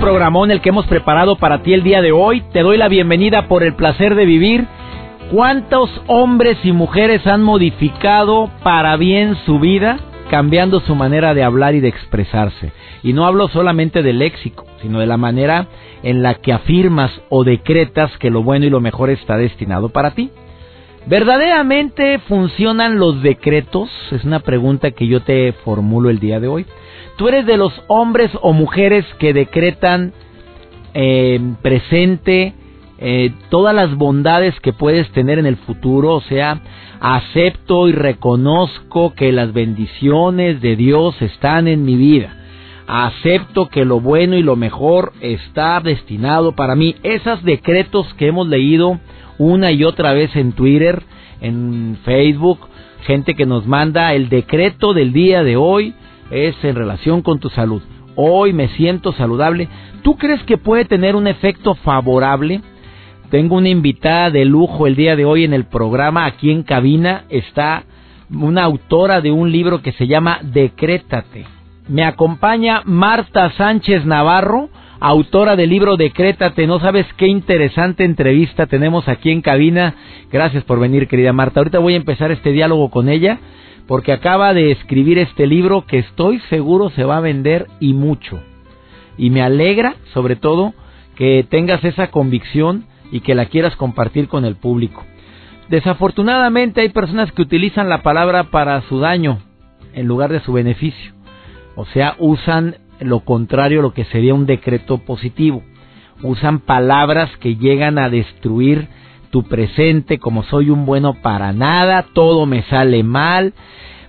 Programón el que hemos preparado para ti el día de hoy. Te doy la bienvenida por el placer de vivir. ¿Cuántos hombres y mujeres han modificado para bien su vida? cambiando su manera de hablar y de expresarse. Y no hablo solamente del léxico, sino de la manera en la que afirmas o decretas que lo bueno y lo mejor está destinado para ti. ¿Verdaderamente funcionan los decretos? Es una pregunta que yo te formulo el día de hoy. ¿Tú eres de los hombres o mujeres que decretan eh, presente eh, todas las bondades que puedes tener en el futuro? O sea, acepto y reconozco que las bendiciones de Dios están en mi vida. Acepto que lo bueno y lo mejor está destinado para mí. Esos decretos que hemos leído una y otra vez en Twitter, en Facebook, gente que nos manda el decreto del día de hoy es en relación con tu salud. Hoy me siento saludable. ¿Tú crees que puede tener un efecto favorable? Tengo una invitada de lujo el día de hoy en el programa, aquí en cabina está una autora de un libro que se llama Decrétate. Me acompaña Marta Sánchez Navarro, autora del libro Decrétate. No sabes qué interesante entrevista tenemos aquí en cabina. Gracias por venir, querida Marta. Ahorita voy a empezar este diálogo con ella porque acaba de escribir este libro que estoy seguro se va a vender y mucho. Y me alegra, sobre todo, que tengas esa convicción y que la quieras compartir con el público. Desafortunadamente hay personas que utilizan la palabra para su daño en lugar de su beneficio. O sea, usan lo contrario, lo que sería un decreto positivo. Usan palabras que llegan a destruir tu presente como soy un bueno para nada, todo me sale mal.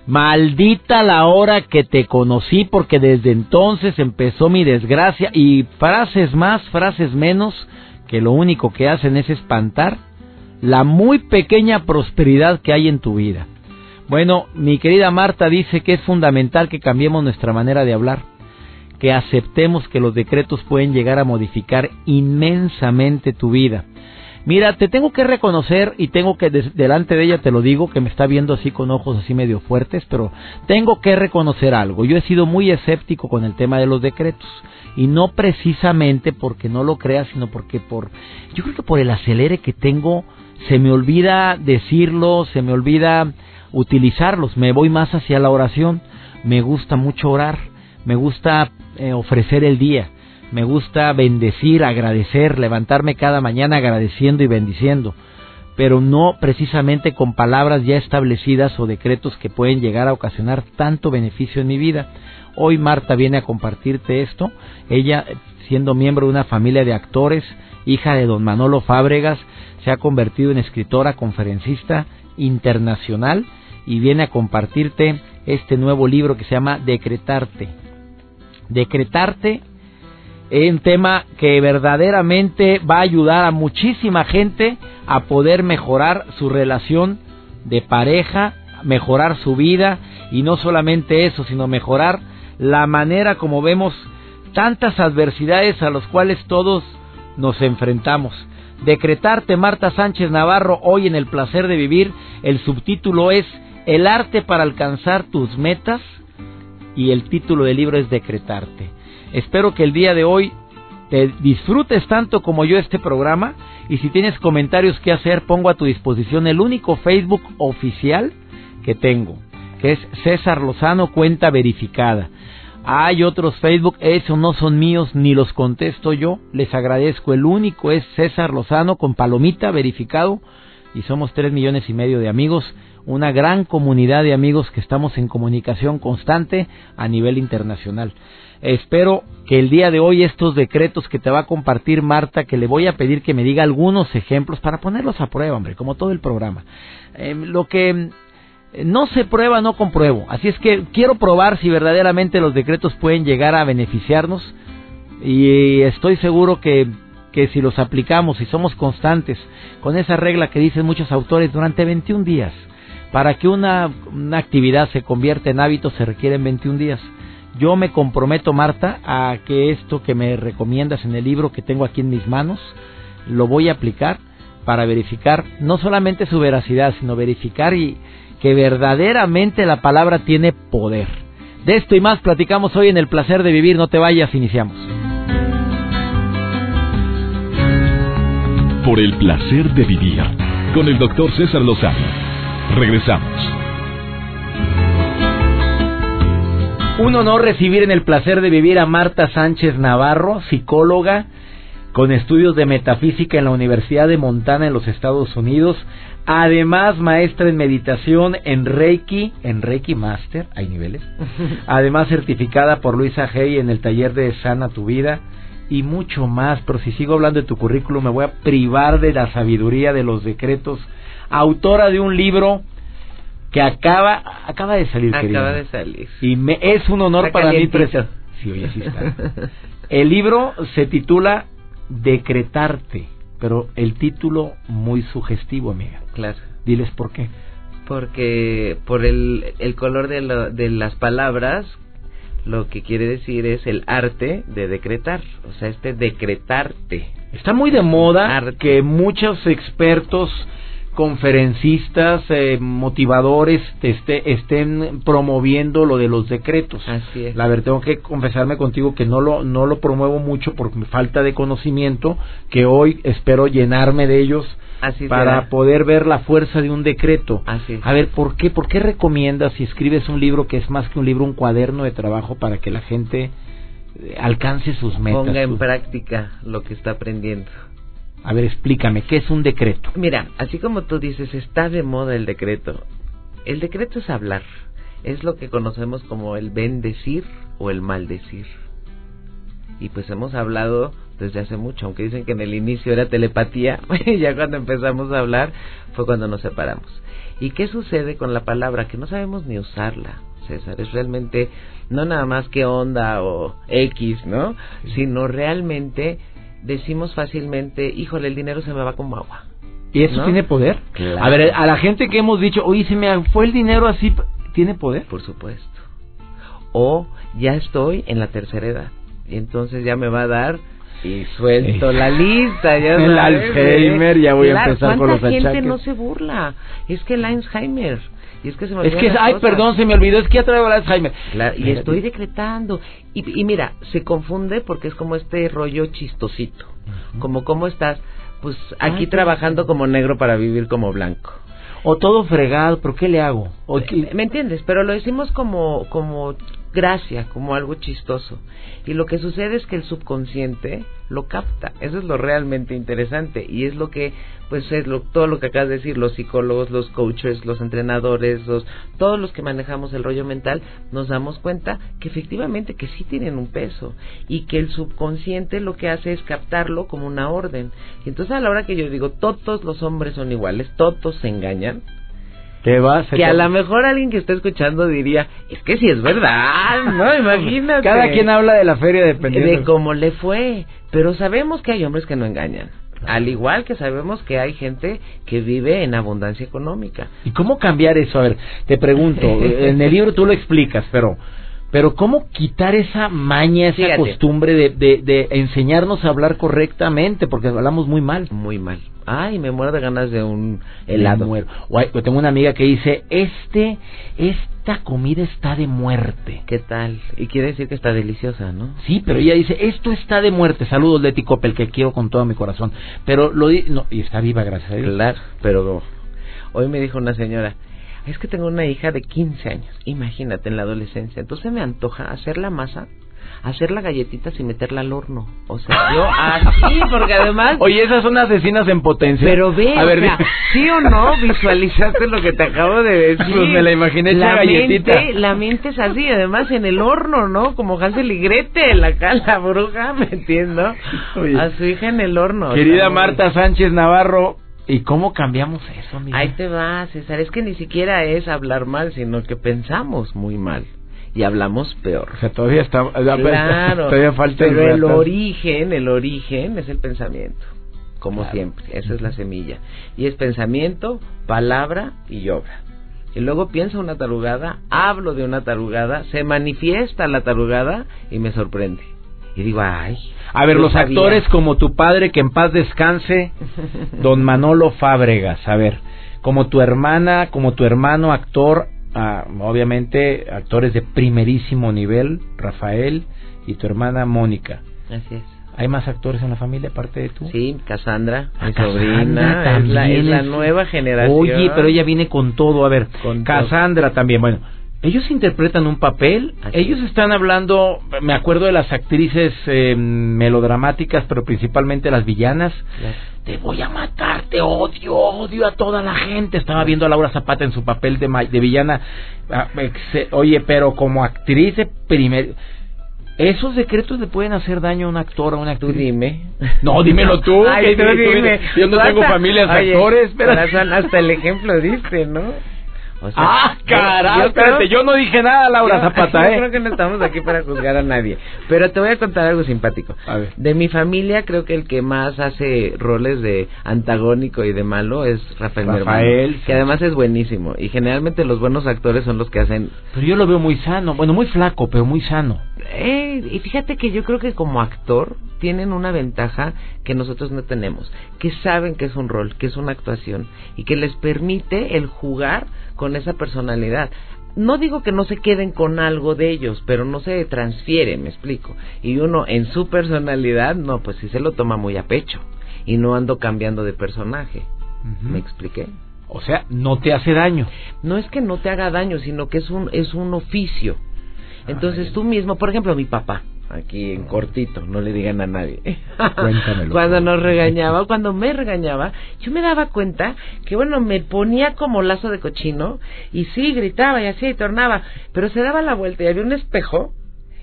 Maldita la hora que te conocí porque desde entonces empezó mi desgracia y frases más, frases menos que lo único que hacen es espantar la muy pequeña prosperidad que hay en tu vida. Bueno, mi querida Marta dice que es fundamental que cambiemos nuestra manera de hablar, que aceptemos que los decretos pueden llegar a modificar inmensamente tu vida. Mira, te tengo que reconocer y tengo que delante de ella te lo digo que me está viendo así con ojos así medio fuertes, pero tengo que reconocer algo. Yo he sido muy escéptico con el tema de los decretos y no precisamente porque no lo crea, sino porque por yo creo que por el acelere que tengo se me olvida decirlo, se me olvida utilizarlos, me voy más hacia la oración, me gusta mucho orar, me gusta eh, ofrecer el día, me gusta bendecir, agradecer, levantarme cada mañana agradeciendo y bendiciendo, pero no precisamente con palabras ya establecidas o decretos que pueden llegar a ocasionar tanto beneficio en mi vida. Hoy Marta viene a compartirte esto. Ella, siendo miembro de una familia de actores, hija de don Manolo Fábregas, se ha convertido en escritora, conferencista internacional y viene a compartirte este nuevo libro que se llama Decretarte. Decretarte es un tema que verdaderamente va a ayudar a muchísima gente a poder mejorar su relación de pareja, mejorar su vida y no solamente eso, sino mejorar la manera como vemos tantas adversidades a las cuales todos nos enfrentamos. Decretarte Marta Sánchez Navarro hoy en el placer de vivir, el subtítulo es El arte para alcanzar tus metas y el título del libro es Decretarte. Espero que el día de hoy te disfrutes tanto como yo este programa y si tienes comentarios que hacer pongo a tu disposición el único Facebook oficial que tengo, que es César Lozano Cuenta Verificada. Hay otros Facebook, esos no son míos ni los contesto yo. Les agradezco. El único es César Lozano con palomita verificado y somos tres millones y medio de amigos. Una gran comunidad de amigos que estamos en comunicación constante a nivel internacional. Espero que el día de hoy estos decretos que te va a compartir Marta, que le voy a pedir que me diga algunos ejemplos para ponerlos a prueba, hombre, como todo el programa. Em, lo que no se prueba, no compruebo. Así es que quiero probar si verdaderamente los decretos pueden llegar a beneficiarnos y estoy seguro que, que si los aplicamos y somos constantes con esa regla que dicen muchos autores durante 21 días, para que una, actividad se convierta en hábito se requieren 21 días. Yo me comprometo, Marta, a que esto que me recomiendas en el libro que tengo aquí en mis manos, lo voy a aplicar para verificar no solamente su veracidad, sino verificar y que verdaderamente la palabra tiene poder. De esto y más platicamos hoy en El placer de vivir. No te vayas, iniciamos. Por el placer de vivir con el doctor César Lozano. Regresamos. Un honor recibir en el placer de vivir a Marta Sánchez Navarro, psicóloga con estudios de metafísica en la Universidad de Montana en los Estados Unidos, además maestra en meditación en Reiki, en Reiki Master, hay niveles, además certificada por Luisa Hey en el taller de Sana tu Vida. Y mucho más, pero si sigo hablando de tu currículum me voy a privar de la sabiduría de los decretos, autora de un libro que acaba acaba de salir acaba de salir y me, es un honor para mí sí, oye, sí está. el libro se titula decretarte, pero el título muy sugestivo, amiga. Claro. Diles por qué. Porque por el, el color de, de las palabras, lo que quiere decir es el arte de decretar, o sea, este decretarte. Está muy de moda que muchos expertos conferencistas, eh, motivadores este, estén promoviendo lo de los decretos. Así es. La verdad, tengo que confesarme contigo que no lo, no lo promuevo mucho por falta de conocimiento, que hoy espero llenarme de ellos para poder ver la fuerza de un decreto. Así A ver, ¿por qué, ¿por qué recomiendas si escribes un libro que es más que un libro, un cuaderno de trabajo para que la gente eh, alcance sus metas? Ponga en práctica lo que está aprendiendo. A ver, explícame, ¿qué es un decreto? Mira, así como tú dices, está de moda el decreto. El decreto es hablar. Es lo que conocemos como el bendecir o el maldecir. Y pues hemos hablado desde hace mucho, aunque dicen que en el inicio era telepatía, ya cuando empezamos a hablar fue cuando nos separamos. ¿Y qué sucede con la palabra? Que no sabemos ni usarla, César. Es realmente no nada más que onda o X, ¿no? Sino realmente decimos fácilmente, híjole, el dinero se me va como agua. ¿Y eso tiene poder? A ver, a la gente que hemos dicho, oye, se me fue el dinero así, ¿tiene poder? Por supuesto. O ya estoy en la tercera edad y entonces ya me va a dar y suelto la lista. Ya el Alzheimer, ya voy a empezar con los achaques. gente no se burla? Es que el Alzheimer y es que se me Es que, ay, perdón, se me olvidó, es que ya traigo el Alzheimer. y estoy decretando. Y, y, mira, se confunde porque es como este rollo chistosito. Como, ¿cómo estás? Pues aquí trabajando como negro para vivir como blanco. O todo fregado, pero ¿qué le hago? O ¿Me entiendes? Pero lo decimos como, como gracia, como algo chistoso. Y lo que sucede es que el subconsciente lo capta. Eso es lo realmente interesante y es lo que pues es lo, todo lo que acabas de decir, los psicólogos, los coaches, los entrenadores, los todos los que manejamos el rollo mental nos damos cuenta que efectivamente que sí tienen un peso y que el subconsciente lo que hace es captarlo como una orden. Y entonces a la hora que yo digo todos los hombres son iguales, todos se engañan, que a lo mejor alguien que está escuchando diría, es que si es verdad, ¿no? Imagínate. Cada quien habla de la feria dependiendo. De cómo le fue. Pero sabemos que hay hombres que no engañan. Al igual que sabemos que hay gente que vive en abundancia económica. ¿Y cómo cambiar eso? A ver, te pregunto, en el libro tú lo explicas, pero pero ¿cómo quitar esa maña, esa costumbre de, de, de, enseñarnos a hablar correctamente? Porque hablamos muy mal. Muy mal. Ay, me muero de ganas de un helado. muero. tengo una amiga que dice, este, esta comida está de muerte. ¿Qué tal? Y quiere decir que está deliciosa, ¿no? Sí, pero ella dice, esto está de muerte. Saludos, Leti Coppel, que quiero con todo mi corazón. Pero lo no, y está viva, gracias a Dios. Claro, pero hoy me dijo una señora, es que tengo una hija de 15 años, imagínate en la adolescencia, entonces me antoja hacer la masa hacer la galletita sin meterla al horno. O sea, yo así, porque además... Oye, esas son asesinas en potencia. Pero ve, a ver, sí o no, visualizaste lo que te acabo de decir. Pues me la imaginé la galletita. Mente, la mente es así, además en el horno, ¿no? Como Hansel y Gretel, acá la bruja, ¿me entiendo? A su hija en el horno. Querida Marta Sánchez Navarro, ¿Y cómo cambiamos eso, amiga? Ahí te va, César. Es que ni siquiera es hablar mal, sino que pensamos muy mal y hablamos peor. O sea, todavía está, claro, todavía falta pero el origen, el origen es el pensamiento, como siempre, esa es la semilla. Y es pensamiento, palabra y obra. Y luego pienso una tarugada, hablo de una tarugada, se manifiesta la tarugada y me sorprende. Y digo, ay. A ver, los actores como tu padre, que en paz descanse, don Manolo Fábregas. A ver, como tu hermana, como tu hermano actor, ah, obviamente actores de primerísimo nivel, Rafael y tu hermana Mónica. Así es. ¿Hay más actores en la familia aparte de tú? Sí, Cassandra, mi sobrina, es la, es la, nueva generación. Oye, pero ella viene con todo. A ver, Cassandra también. Bueno, ellos interpretan un papel, ellos están hablando, me acuerdo de las actrices eh, melodramáticas, pero principalmente las villanas. Te voy a matar, te odio, odio a toda la gente. Estaba viendo a Laura Zapata en su papel de, de villana. Ah, oye, pero como actriz de primer... ¿Esos decretos le pueden hacer daño a un actor o a una actriz? Tú dime. No, dímelo tú. Ay, tú dime. Yo no tengo familias actores. Pero... Hasta el ejemplo diste, ¿no? Ah, caray, espérate, yo no dije nada, Laura Zapata, ¿eh? Yo creo que no estamos aquí para juzgar a nadie. Pero te voy a contar algo simpático. A ver. De mi familia, creo que el que más hace roles de antagónico y de malo es Rafael, Rafael que además es buenísimo. Y generalmente los buenos actores son los que hacen. Pero yo lo veo muy sano, bueno, muy flaco, pero muy sano. Eh, y fíjate que yo creo que como actor tienen una ventaja que nosotros no tenemos, que saben que es un rol, que es una actuación y que les permite el jugar con esa personalidad. No digo que no se queden con algo de ellos, pero no se transfiere, me explico. Y uno en su personalidad, no, pues sí se lo toma muy a pecho. Y no ando cambiando de personaje. ¿Me expliqué? O sea, no te hace daño. No es que no te haga daño, sino que es un, es un oficio. Entonces tú mismo, por ejemplo, mi papá, aquí en cortito, no le digan a nadie. Cuéntamelo. cuando nos regañaba, cuando me regañaba, yo me daba cuenta que, bueno, me ponía como lazo de cochino y sí, gritaba y así y tornaba, pero se daba la vuelta y había un espejo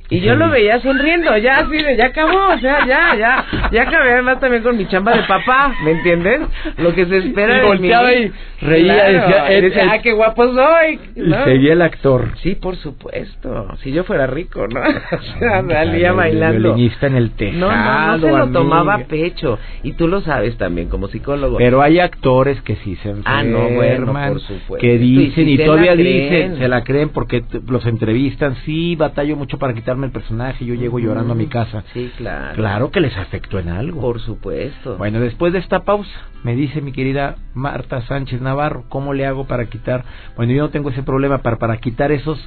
y yo lo veía sonriendo, ya así de, ya acabó, o sea, ya, ya, ya acabé además también con mi chamba de papá, ¿me entiendes? Lo que se espera y volteaba y reía, decía, decía ah, qué guapo soy. ¿no? Y seguía el actor. Sí, por supuesto, si yo fuera rico, ¿no? o sea, salía bailando. en el tejado, No, no, no se lo tomaba a pecho, y tú lo sabes también como psicólogo. Pero hay actores que sí se enferman, ah, no, bueno, por supuesto. que dicen, y, todavía dicen, se la creen porque los entrevistan, sí, batallo mucho para quitar el personaje, yo llego llorando a mi casa. Sí, claro. Claro que les afectó en algo. Por supuesto. Bueno, después de esta pausa, me dice mi querida Marta Sánchez Navarro, ¿cómo le hago para quitar? Bueno, yo no tengo ese problema para, para quitar esos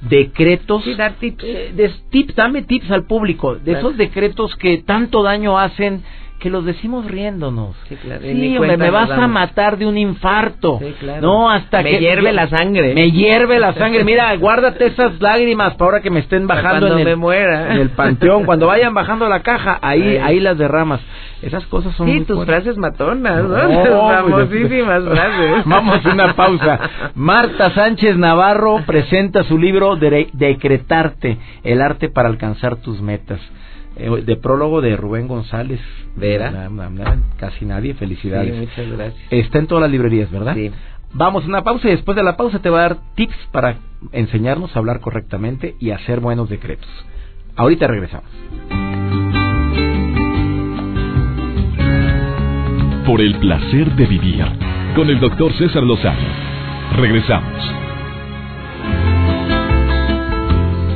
decretos. Sí, dar tips. Eh, de, tips, dame tips al público, de esos decretos que tanto daño hacen que los decimos riéndonos. Sí, claro. me vas a matar de un infarto. Sí, claro. No, hasta me que... Me hierve la sangre. Me hierve la sangre. Mira, guárdate esas lágrimas para ahora que me estén bajando en el, me muera. en el panteón. Cuando vayan bajando la caja, ahí, ahí las derramas. Esas cosas son Sí, tus frases matonas, ¿no? no Famosísimas frases. Vamos a una pausa. Marta Sánchez Navarro presenta su libro de Decretarte, el arte para alcanzar tus metas. Eh, de prólogo de Rubén González. Vera. Casi nadie, felicidades. Sí, muchas gracias. Está en todas las librerías, ¿verdad? Sí. Vamos a una pausa y después de la pausa te va a dar tips para enseñarnos a hablar correctamente y hacer buenos decretos. Ahorita regresamos. Por el placer de vivir con el doctor César Lozano. Regresamos.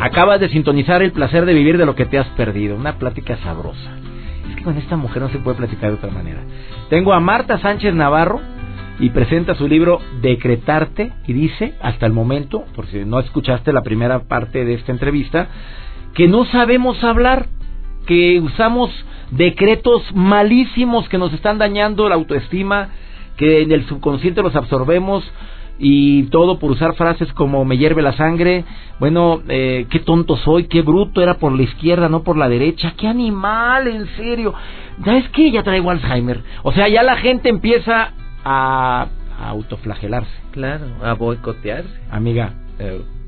Acabas de sintonizar el placer de vivir de lo que te has perdido. Una plática sabrosa. Es que con esta mujer no se puede platicar de otra manera. Tengo a Marta Sánchez Navarro y presenta su libro Decretarte y dice, hasta el momento, por si no escuchaste la primera parte de esta entrevista, que no sabemos hablar, que usamos decretos malísimos que nos están dañando la autoestima, que en el subconsciente los absorbemos y todo por usar frases como me hierve la sangre, bueno, eh, qué tonto soy, qué bruto era por la izquierda, no por la derecha, qué animal, en serio. Ya es que ya traigo Alzheimer. O sea, ya la gente empieza a, autoflagelarse. Claro, a boicotearse. Amiga, tipo.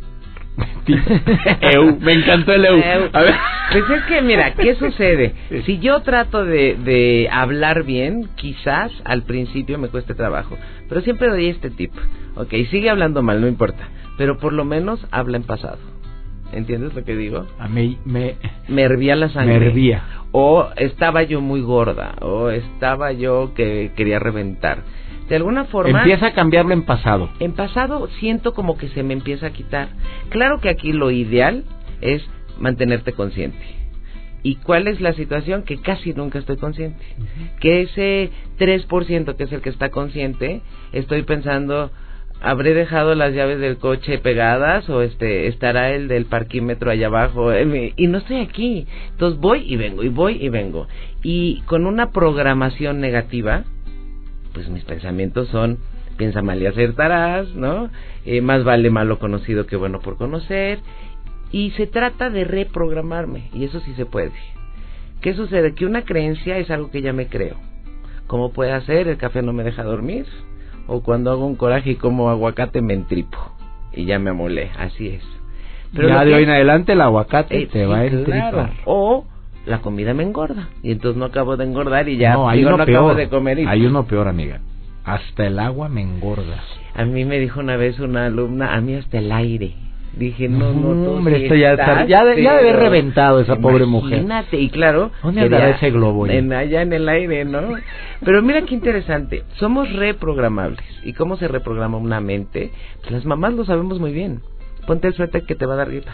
Eu, me encantó el eu. A ver. Pues es que, mira, ¿qué sucede? Si yo trato de, de hablar bien, quizás al principio me cueste trabajo. Pero siempre doy este tip. Ok, sigue hablando mal, no importa. Pero por lo menos habla en pasado. ¿Entiendes lo que digo? A mí me... Me hervía la sangre. Me hervía. O estaba yo muy gorda. O estaba yo que quería reventar. De alguna forma... Empieza a cambiarlo en pasado. En pasado siento como que se me empieza a quitar. Claro que aquí lo ideal es mantenerte consciente. ¿Y cuál es la situación? Que casi nunca estoy consciente. Que ese 3% que es el que está consciente, estoy pensando, habré dejado las llaves del coche pegadas o este estará el del parquímetro allá abajo eh, y no estoy aquí. Entonces voy y vengo y voy y vengo. Y con una programación negativa, pues mis pensamientos son piensa mal y acertarás, ¿no? Eh, más vale malo conocido que bueno por conocer. Y se trata de reprogramarme, y eso sí se puede. ¿Qué sucede? Que una creencia es algo que ya me creo. ¿Cómo puede hacer? El café no me deja dormir o cuando hago un coraje y como aguacate me entripo y ya me amolé, así es. Pero ya de hoy en adelante el aguacate eh, te va a entripar. O la comida me engorda y entonces no acabo de engordar y ya no, hay uno peor, de comer. Hay uno peor, amiga. Hasta el agua me engorda. A mí me dijo una vez una alumna, a mí hasta el aire. Dije, no, no, no. Hombre, esto ya, ya, de, ya debe haber reventado esa pobre mujer. Imagínate, y claro. ¿Dónde andará ese globo? En, allá en el aire, ¿no? Pero mira qué interesante. Somos reprogramables. ¿Y cómo se reprograma una mente? Pues las mamás lo sabemos muy bien. Ponte el suéter que te va a dar gripa.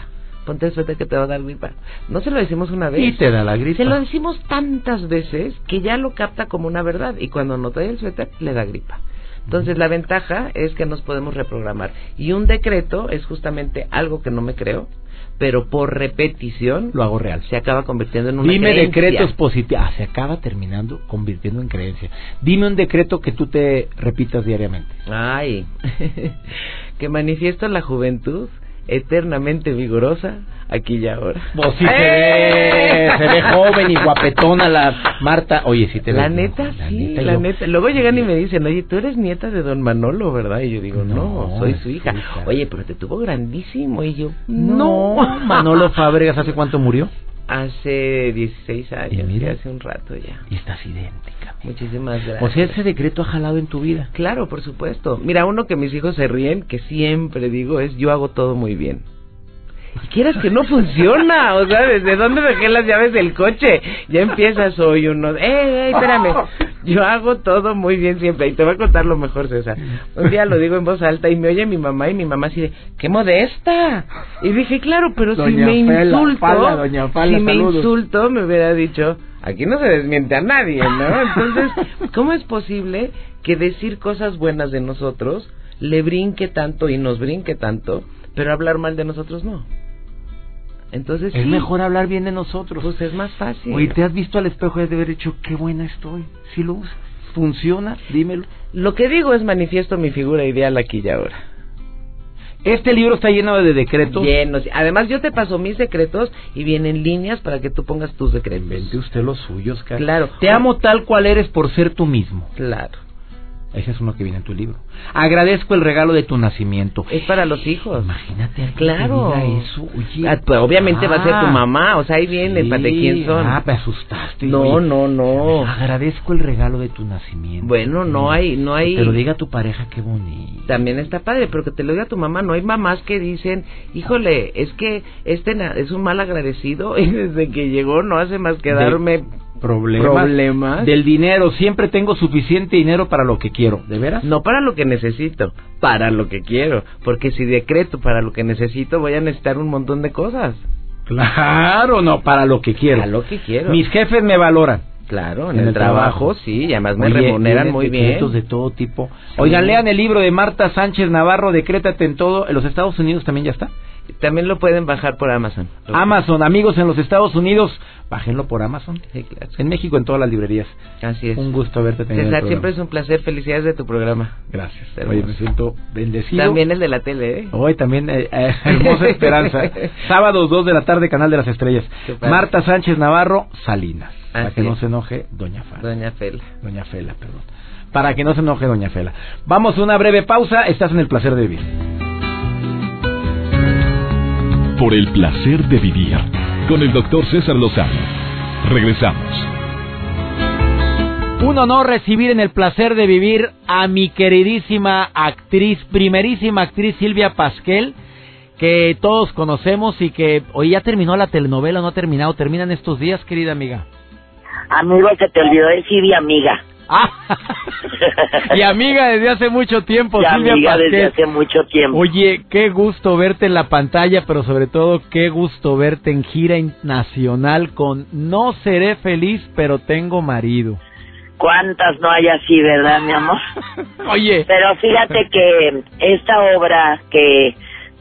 Que te va a dar gripa. No se lo decimos una vez. Y te da la gripa. Se lo decimos tantas veces que ya lo capta como una verdad. Y cuando no trae el suéter, le da gripa. Entonces la ventaja es que nos podemos reprogramar. Y un decreto es justamente algo que no me creo, pero por repetición lo hago real. Se acaba convirtiendo en una Dime decretos positivos. Ah, se acaba terminando convirtiendo en creencia. Dime un decreto que tú te repitas diariamente. Ay, que manifiesta la juventud eternamente vigorosa aquí y ahora. Pues sí se ve, se ve joven y guapetona la Marta. Oye, sí te La neta, sí, la neta. Luego llegan y me dicen, oye, tú eres nieta de don Manolo, ¿verdad? Y yo digo, no, soy su hija. Oye, pero te tuvo grandísimo. Y yo, no. Manolo Fábregas, ¿hace cuánto murió? Hace 16 años, y hace un rato ya. Y estás idéntica. Muchísimas gracias. O sea, ese decreto ha jalado en tu vida. Claro, por supuesto. Mira, uno que mis hijos se ríen, que siempre digo, es yo hago todo muy bien quieras que no funciona, o sea, ¿desde dónde dejé las llaves del coche? Ya empiezas hoy uno, ¡eh, eh, espérame! Yo hago todo muy bien siempre, y te voy a contar lo mejor, César. Un día lo digo en voz alta y me oye mi mamá, y mi mamá así de, ¡qué modesta! Y dije, claro, pero si me insulto, si me insulto, me hubiera dicho, aquí no se desmiente a nadie, ¿no? Entonces, ¿cómo es posible que decir cosas buenas de nosotros le brinque tanto y nos brinque tanto, pero hablar mal de nosotros no? Entonces es mejor hablar bien de nosotros. Pues es más fácil. Oye, te has visto al espejo y has de haber dicho, qué buena estoy. Si lo usas, funciona, dímelo. Lo que digo es manifiesto mi figura ideal aquí y ahora. Este libro está lleno de decretos. Llenos. Además, yo te paso mis decretos y vienen líneas para que tú pongas tus decretos. Vente usted los suyos, Claro. Te amo tal cual eres por ser tú mismo. Claro. Ese es uno que viene en tu libro. Agradezco el regalo de tu nacimiento. Es para los hijos. Imagínate. Claro. eso. Ah, pues, obviamente va a ser tu ah, mamá. O sea, ahí viene. ¿Para de quién son? Ah, me asustaste. No, no, no. Agradezco el regalo de tu nacimiento. Bueno, no hay, no hay. Que te lo diga tu pareja, qué bonito. También está padre, pero que te lo diga tu mamá. No hay mamás que dicen, híjole, es que este es un mal agradecido y desde que llegó no hace más que darme problemas, del dinero. Siempre tengo suficiente dinero para lo que quiero. ¿De veras? No para lo que necesito, para lo que quiero. Porque si decreto para lo que necesito, voy a necesitar un montón de cosas. Claro, no, para lo que quiero. Para lo que quiero. Mis jefes me valoran. Claro, en, el, trabajo, sí, y además me remuneran muy bien. de todo tipo. Oigan, lean el libro de Marta Sánchez Navarro, Decrétate en todo. ¿En los Estados Unidos también ya está? También lo pueden bajar por Amazon. Amazon, amigos en los Estados Unidos, bájenlo por Amazon. En México, en todas las librerías. Así es. Un gusto verte tenido. César, siempre es un placer. Felicidades de tu programa. Gracias. Oye, me siento bendecido. También el de la tele, ¿eh? Hoy también, eh, eh, Hermosa Esperanza. Sábados 2 de la tarde, Canal de las Estrellas. Marta Sánchez Navarro, Salinas. para que no se enoje Doña Fela. Doña Fela. Doña Fela, perdón. Para que no se enoje Doña Fela. Vamos a una breve pausa. Estás en el placer de vivir. Por el placer de vivir con el doctor César Lozano. Regresamos. Un honor recibir en el placer de vivir a mi queridísima actriz, primerísima actriz Silvia Pasquel, que todos conocemos y que hoy ya terminó la telenovela, no ha terminado, terminan estos días, querida amiga. Amigo, se te olvidó decir y amiga. Ah, y amiga desde hace mucho tiempo, Y Silvia amiga desde hace mucho tiempo. Oye, qué gusto verte en la pantalla, pero sobre todo qué gusto verte en gira nacional con No seré feliz, pero tengo marido. ¿Cuántas no hay así, verdad, mi amor? Oye, Pero fíjate que esta obra que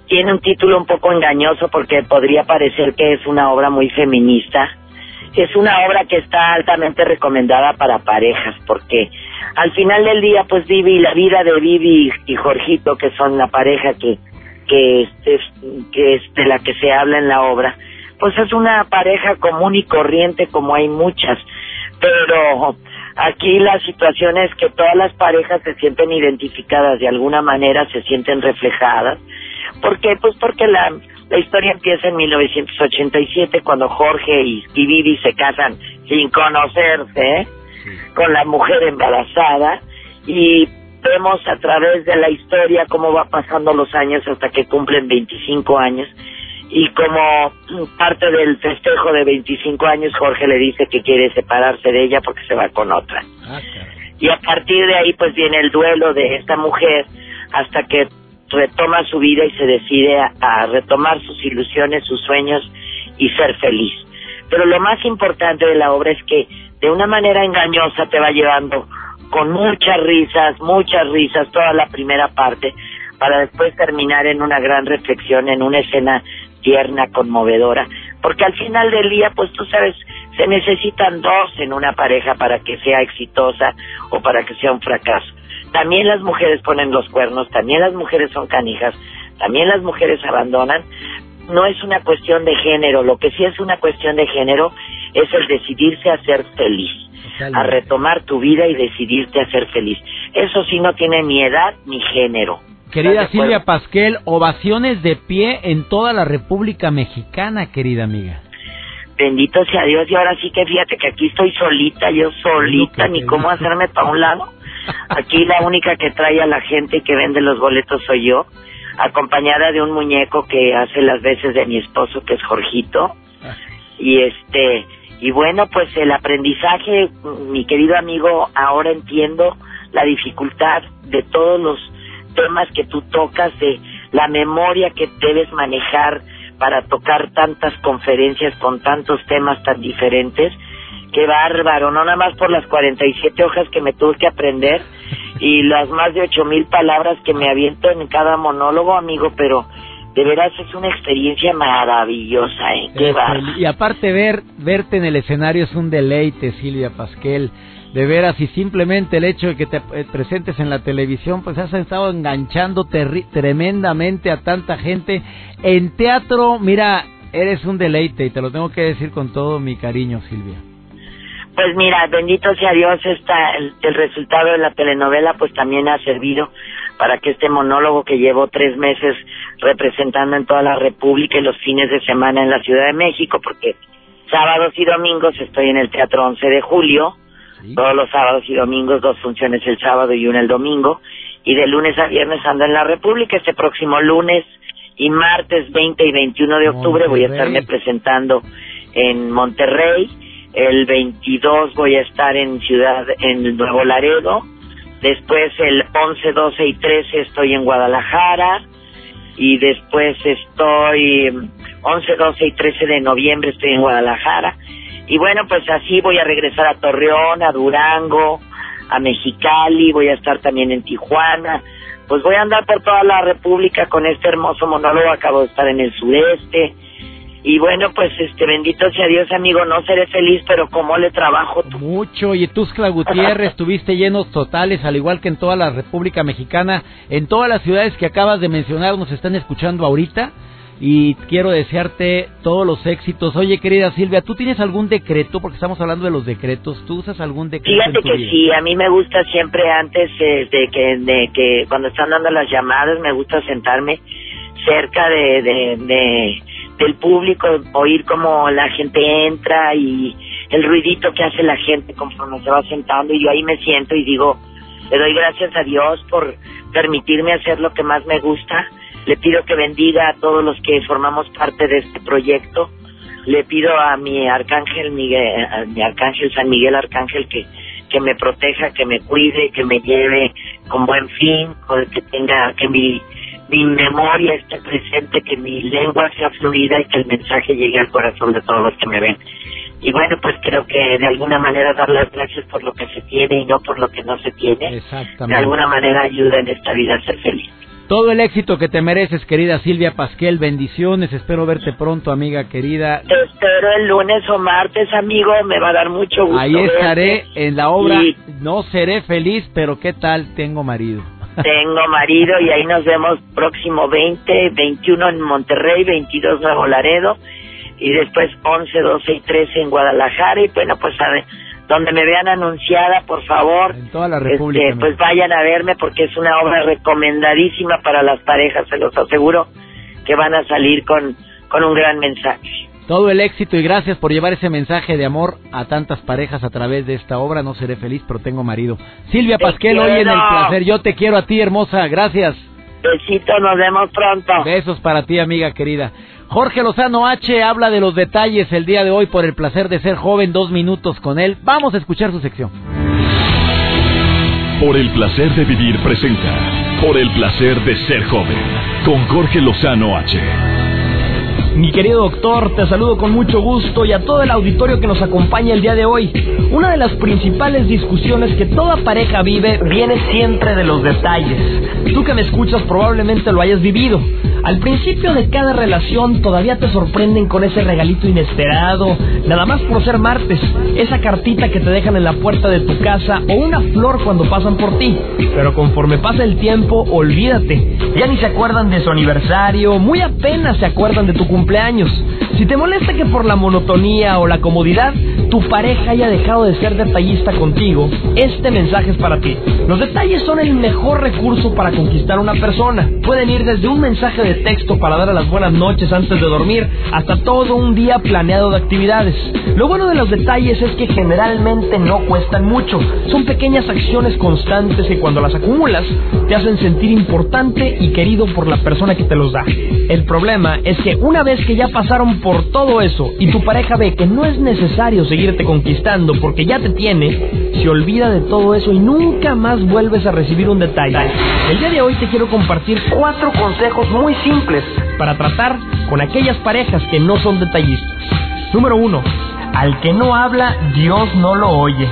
tiene un título un poco engañoso porque podría parecer que es una obra muy feminista, es una obra que está altamente recomendada para parejas porque al final del día pues Vivi, la vida de Vivi y Jorgito que son la pareja que que es, que es de la que se habla en la obra, pues es una pareja común y corriente como hay muchas, pero aquí la situación es que todas las parejas se sienten identificadas de alguna manera, se sienten reflejadas. ¿Por qué? Pues porque la, la historia empieza en 1987 cuando Jorge y, Vivi se casan sin conocerse ¿eh? con la mujer embarazada y vemos a través de la historia cómo va pasando los años hasta que cumplen 25 años y como parte del festejo de 25 años Jorge le dice que quiere separarse de ella porque se va con otra. Y a partir de ahí pues viene el duelo de esta mujer hasta que retoma su vida y se decide a, retomar sus ilusiones, sus sueños y ser feliz. Pero lo más importante de la obra es que de una manera engañosa te va llevando con muchas risas, muchas risas, toda la primera parte, para después terminar en una gran reflexión, en una escena tierna, conmovedora, porque al final del día, pues tú sabes, se necesitan dos en una pareja para que sea exitosa o para que sea un fracaso. También las mujeres ponen los cuernos, también las mujeres son canijas, también las mujeres abandonan. No es una cuestión de género, lo que sí es una cuestión de género es el decidirse a ser feliz, a retomar tu vida y decidirte a ser feliz. Eso sí no tiene ni edad ni género. Querida. Silvia Pasquel, ovaciones de pie en toda la República Mexicana, querida amiga. Bendito sea Dios, y ahora sí que fíjate que aquí estoy solita, yo solita, ni cómo hacerme para un lado. Aquí la única que trae a la gente y que vende los boletos soy yo, acompañada de un muñeco que hace las veces de mi esposo, que es Jorgito. Y este, y bueno, pues el aprendizaje, mi querido amigo, ahora entiendo la dificultad de todos los temas que tú tocas, de la memoria que debes manejar para tocar tantas conferencias con tantos temas tan diferentes. Qué bárbaro, no nada más por las 47 hojas que me tuve que aprender y las más de 8 mil palabras que me aviento en cada monólogo, amigo, pero de veras es una experiencia maravillosa, ¿eh? Qué Eres bárbaro. Y aparte ver verte en el escenario es un deleite, Silvia Pasquel. De veras, y simplemente el hecho de que te eh, presentes en la televisión, pues has estado enganchando tremendamente a tanta gente. En teatro, mira, eres un deleite y te lo tengo que decir con todo mi cariño, Silvia. Pues mira, bendito sea Dios, esta, el, el resultado de la telenovela pues también ha servido para que este monólogo que llevo tres meses representando en toda la República y los fines de semana en la Ciudad de México, porque sábados y domingos estoy en el Teatro 11 de Julio, todos los sábados y domingos, dos funciones el sábado y una el domingo, y de lunes a viernes ando en la República, este próximo lunes y martes 20 y 21 de octubre voy a estarme presentando en Monterrey, el 22 voy a estar en Ciudad, en Nuevo Laredo. Después el 11, 12 y 13 estoy en Guadalajara. Y después estoy 11, 12 y 13 de noviembre estoy en Guadalajara. Y bueno, pues así voy a regresar a Torreón, a Durango, a Mexicali, voy a estar también en Tijuana. Pues voy a andar por toda la República con este hermoso monólogo. Acabo de estar en el sureste. Y bueno, pues este bendito sea Dios, amigo, no seré feliz, pero cómo le trabajo tú. Mucho, y Tuxtla Gutiérrez tuviste llenos totales, al igual que en toda la República Mexicana, en todas las ciudades que acabas de mencionar nos están escuchando ahorita y quiero desearte todos los éxitos. Oye, querida Silvia, ¿tú tienes algún decreto? Porque estamos hablando de los decretos. ¿Tú usas algún decreto? Fíjate en tu que vida? sí, a mí me gusta siempre antes eh, de que de que cuando están dando las llamadas me gusta sentarme cerca de de, de, del público, oír cómo la gente entra y el ruidito que hace la gente conforme se va sentando y yo ahí me siento y digo, le doy gracias a Dios por permitirme hacer lo que más me gusta. Le pido que bendiga a todos los que formamos parte de este proyecto. Le pido a mi arcángel Miguel, a mi arcángel San Miguel Arcángel que que me proteja, que me cuide, que me lleve con buen fin, que tenga que mi mi memoria esté presente, que mi lengua sea fluida y que el mensaje llegue al corazón de todos los que me ven. Y bueno, pues creo que de alguna manera dar las gracias por lo que se tiene y no por lo que no se tiene, de alguna manera ayuda en esta vida a ser feliz. Todo el éxito que te mereces, querida Silvia Pasquel. Bendiciones. Espero verte pronto, amiga querida. Te espero el lunes o martes, amigo. Me va a dar mucho gusto. Ahí estaré en la obra. No seré feliz, pero ¿qué tal? Tengo marido. Tengo marido y ahí nos vemos próximo 20, 21 en Monterrey, 22 Nuevo Laredo y después 11, 12 y 13 en Guadalajara y bueno, pues a ver donde me vean anunciada, por favor, en toda la República, este, pues vayan a verme porque es una obra recomendadísima para las parejas, se los aseguro que van a salir con, con un gran mensaje. Todo el éxito y gracias por llevar ese mensaje de amor a tantas parejas a través de esta obra. No seré feliz, pero tengo marido. Silvia Pasquel, hoy en el placer. Yo te quiero a ti, hermosa. Gracias. Besito, nos vemos pronto. Besos para ti, amiga querida. Jorge Lozano H habla de los detalles el día de hoy por el placer de ser joven, dos minutos con él. Vamos a escuchar su sección. Por el placer de vivir presenta. Por el placer de ser joven. Con Jorge Lozano H. Mi querido doctor, te saludo con mucho gusto y a todo el auditorio que nos acompaña el día de hoy. Una de las principales discusiones que toda pareja vive viene siempre de los detalles. Tú que me escuchas probablemente lo hayas vivido. Al principio de cada relación todavía te sorprenden con ese regalito inesperado, nada más por ser martes, esa cartita que te dejan en la puerta de tu casa o una flor cuando pasan por ti. Pero conforme pasa el tiempo, olvídate, ya ni se acuerdan de su aniversario, muy apenas se acuerdan de tu cumpleaños. Si te molesta que por la monotonía o la comodidad tu pareja haya dejado de ser detallista contigo, este mensaje es para ti. Los detalles son el mejor recurso para conquistar a una persona. Pueden ir desde un mensaje de texto para dar a las buenas noches antes de dormir hasta todo un día planeado de actividades. Lo bueno de los detalles es que generalmente no cuestan mucho. Son pequeñas acciones constantes que cuando las acumulas te hacen sentir importante y querido por la persona que te los da. El problema es que una vez que ya pasaron por todo eso y tu pareja ve que no es necesario seguirte conquistando porque ya te tiene, se olvida de todo eso y nunca más vuelves a recibir un detalle. El día de hoy te quiero compartir cuatro consejos muy simples para tratar con aquellas parejas que no son detallistas. Número uno, al que no habla, Dios no lo oye.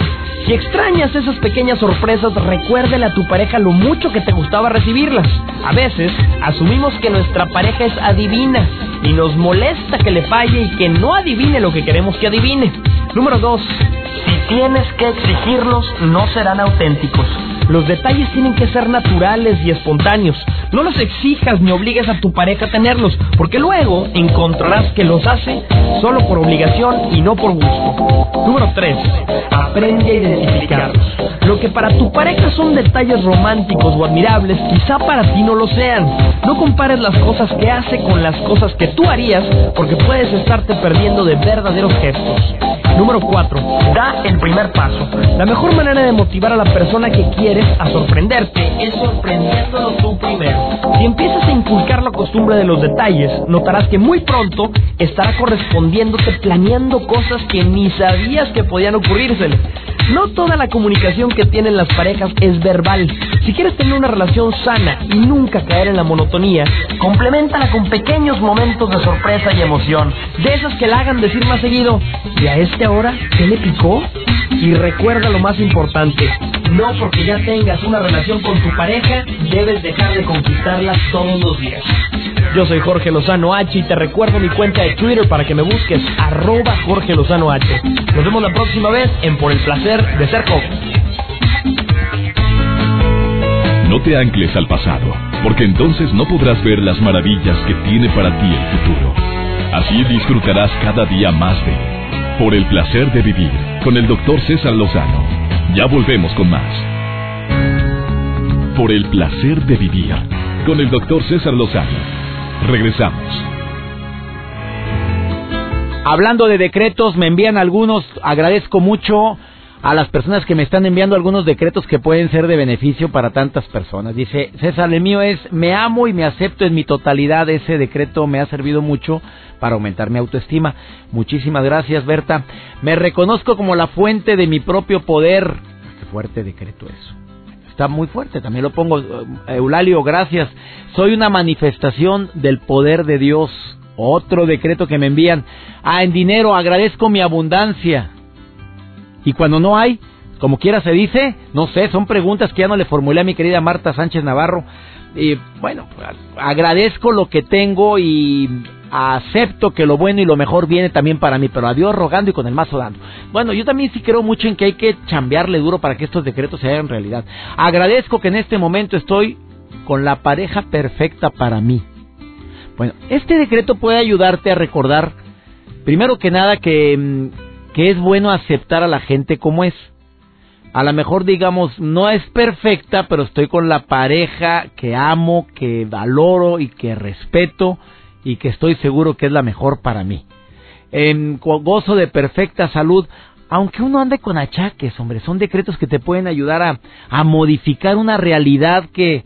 Si extrañas esas pequeñas sorpresas, recuérdele a tu pareja lo mucho que te gustaba recibirlas. A veces asumimos que nuestra pareja es adivina y nos molesta que le falle y que no adivine lo que queremos que adivine. Número 2. Si tienes que exigirlos, no serán auténticos. Los detalles tienen que ser naturales y espontáneos. No los exijas ni obligues a tu pareja a tenerlos, porque luego encontrarás que los hace solo por obligación y no por gusto. Número 3. Aprende a identificarlos. Lo que para tu pareja son detalles románticos o admirables, quizá para ti no lo sean. No compares las cosas que hace con las cosas que tú harías, porque puedes estarte perdiendo de verdaderos gestos. Número 4. Da el primer paso. La mejor manera de motivar a la persona que quieres a sorprenderte es sorprendiéndolo tú primero. Si empiezas a inculcar la costumbre de los detalles, notarás que muy pronto estará correspondiéndote planeando cosas que ni sabías que podían ocurrírsele. No toda la comunicación que tienen las parejas es verbal. Si quieres tener una relación sana y nunca caer en la monotonía, complementala con pequeños momentos de sorpresa y emoción. De esas que la hagan decir más seguido, ¿y a este ahora qué le picó? Y recuerda lo más importante, no porque ya tengas una relación con tu pareja, debes dejar de conquistarla todos los días. Yo soy Jorge Lozano H y te recuerdo mi cuenta de Twitter para que me busques arroba Jorge Lozano H. Nos vemos la próxima vez en Por el Placer de Ser Joven. No te ancles al pasado, porque entonces no podrás ver las maravillas que tiene para ti el futuro. Así disfrutarás cada día más de Por el Placer de Vivir con el doctor César Lozano. Ya volvemos con más. Por el Placer de Vivir con el doctor César Lozano. Regresamos. Hablando de decretos, me envían algunos, agradezco mucho a las personas que me están enviando algunos decretos que pueden ser de beneficio para tantas personas. Dice, César, el mío es, me amo y me acepto en mi totalidad. Ese decreto me ha servido mucho para aumentar mi autoestima. Muchísimas gracias, Berta. Me reconozco como la fuente de mi propio poder. Qué fuerte decreto eso. Está muy fuerte, también lo pongo. Eulalio, gracias. Soy una manifestación del poder de Dios. Otro decreto que me envían. Ah, en dinero agradezco mi abundancia. Y cuando no hay, como quiera se dice, no sé, son preguntas que ya no le formulé a mi querida Marta Sánchez Navarro. Y bueno, agradezco lo que tengo y acepto que lo bueno y lo mejor viene también para mí, pero a Dios rogando y con el mazo dando. Bueno, yo también sí creo mucho en que hay que chambearle duro para que estos decretos se hagan realidad. Agradezco que en este momento estoy con la pareja perfecta para mí. Bueno, este decreto puede ayudarte a recordar, primero que nada, que mm, que es bueno aceptar a la gente como es. A lo mejor digamos, no es perfecta, pero estoy con la pareja que amo, que valoro y que respeto y que estoy seguro que es la mejor para mí. En gozo de perfecta salud, aunque uno ande con achaques, hombre, son decretos que te pueden ayudar a, a modificar una realidad que,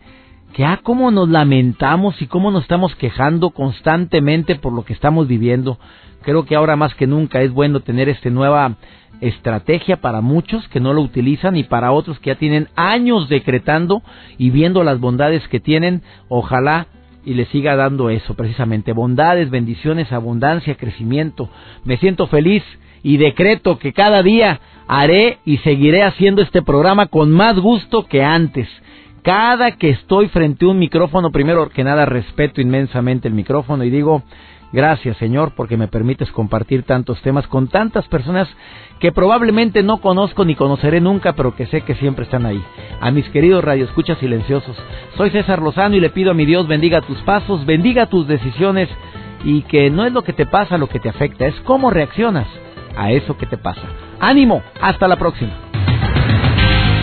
que ah, cómo nos lamentamos y cómo nos estamos quejando constantemente por lo que estamos viviendo. Creo que ahora más que nunca es bueno tener esta nueva estrategia para muchos que no lo utilizan y para otros que ya tienen años decretando y viendo las bondades que tienen. Ojalá y le siga dando eso precisamente. Bondades, bendiciones, abundancia, crecimiento. Me siento feliz y decreto que cada día haré y seguiré haciendo este programa con más gusto que antes. Cada que estoy frente a un micrófono, primero que nada respeto inmensamente el micrófono y digo, Gracias, Señor, porque me permites compartir tantos temas con tantas personas que probablemente no conozco ni conoceré nunca, pero que sé que siempre están ahí. A mis queridos radioescuchas silenciosos, soy César Lozano y le pido a mi Dios bendiga tus pasos, bendiga tus decisiones y que no es lo que te pasa lo que te afecta, es cómo reaccionas a eso que te pasa. Ánimo, hasta la próxima.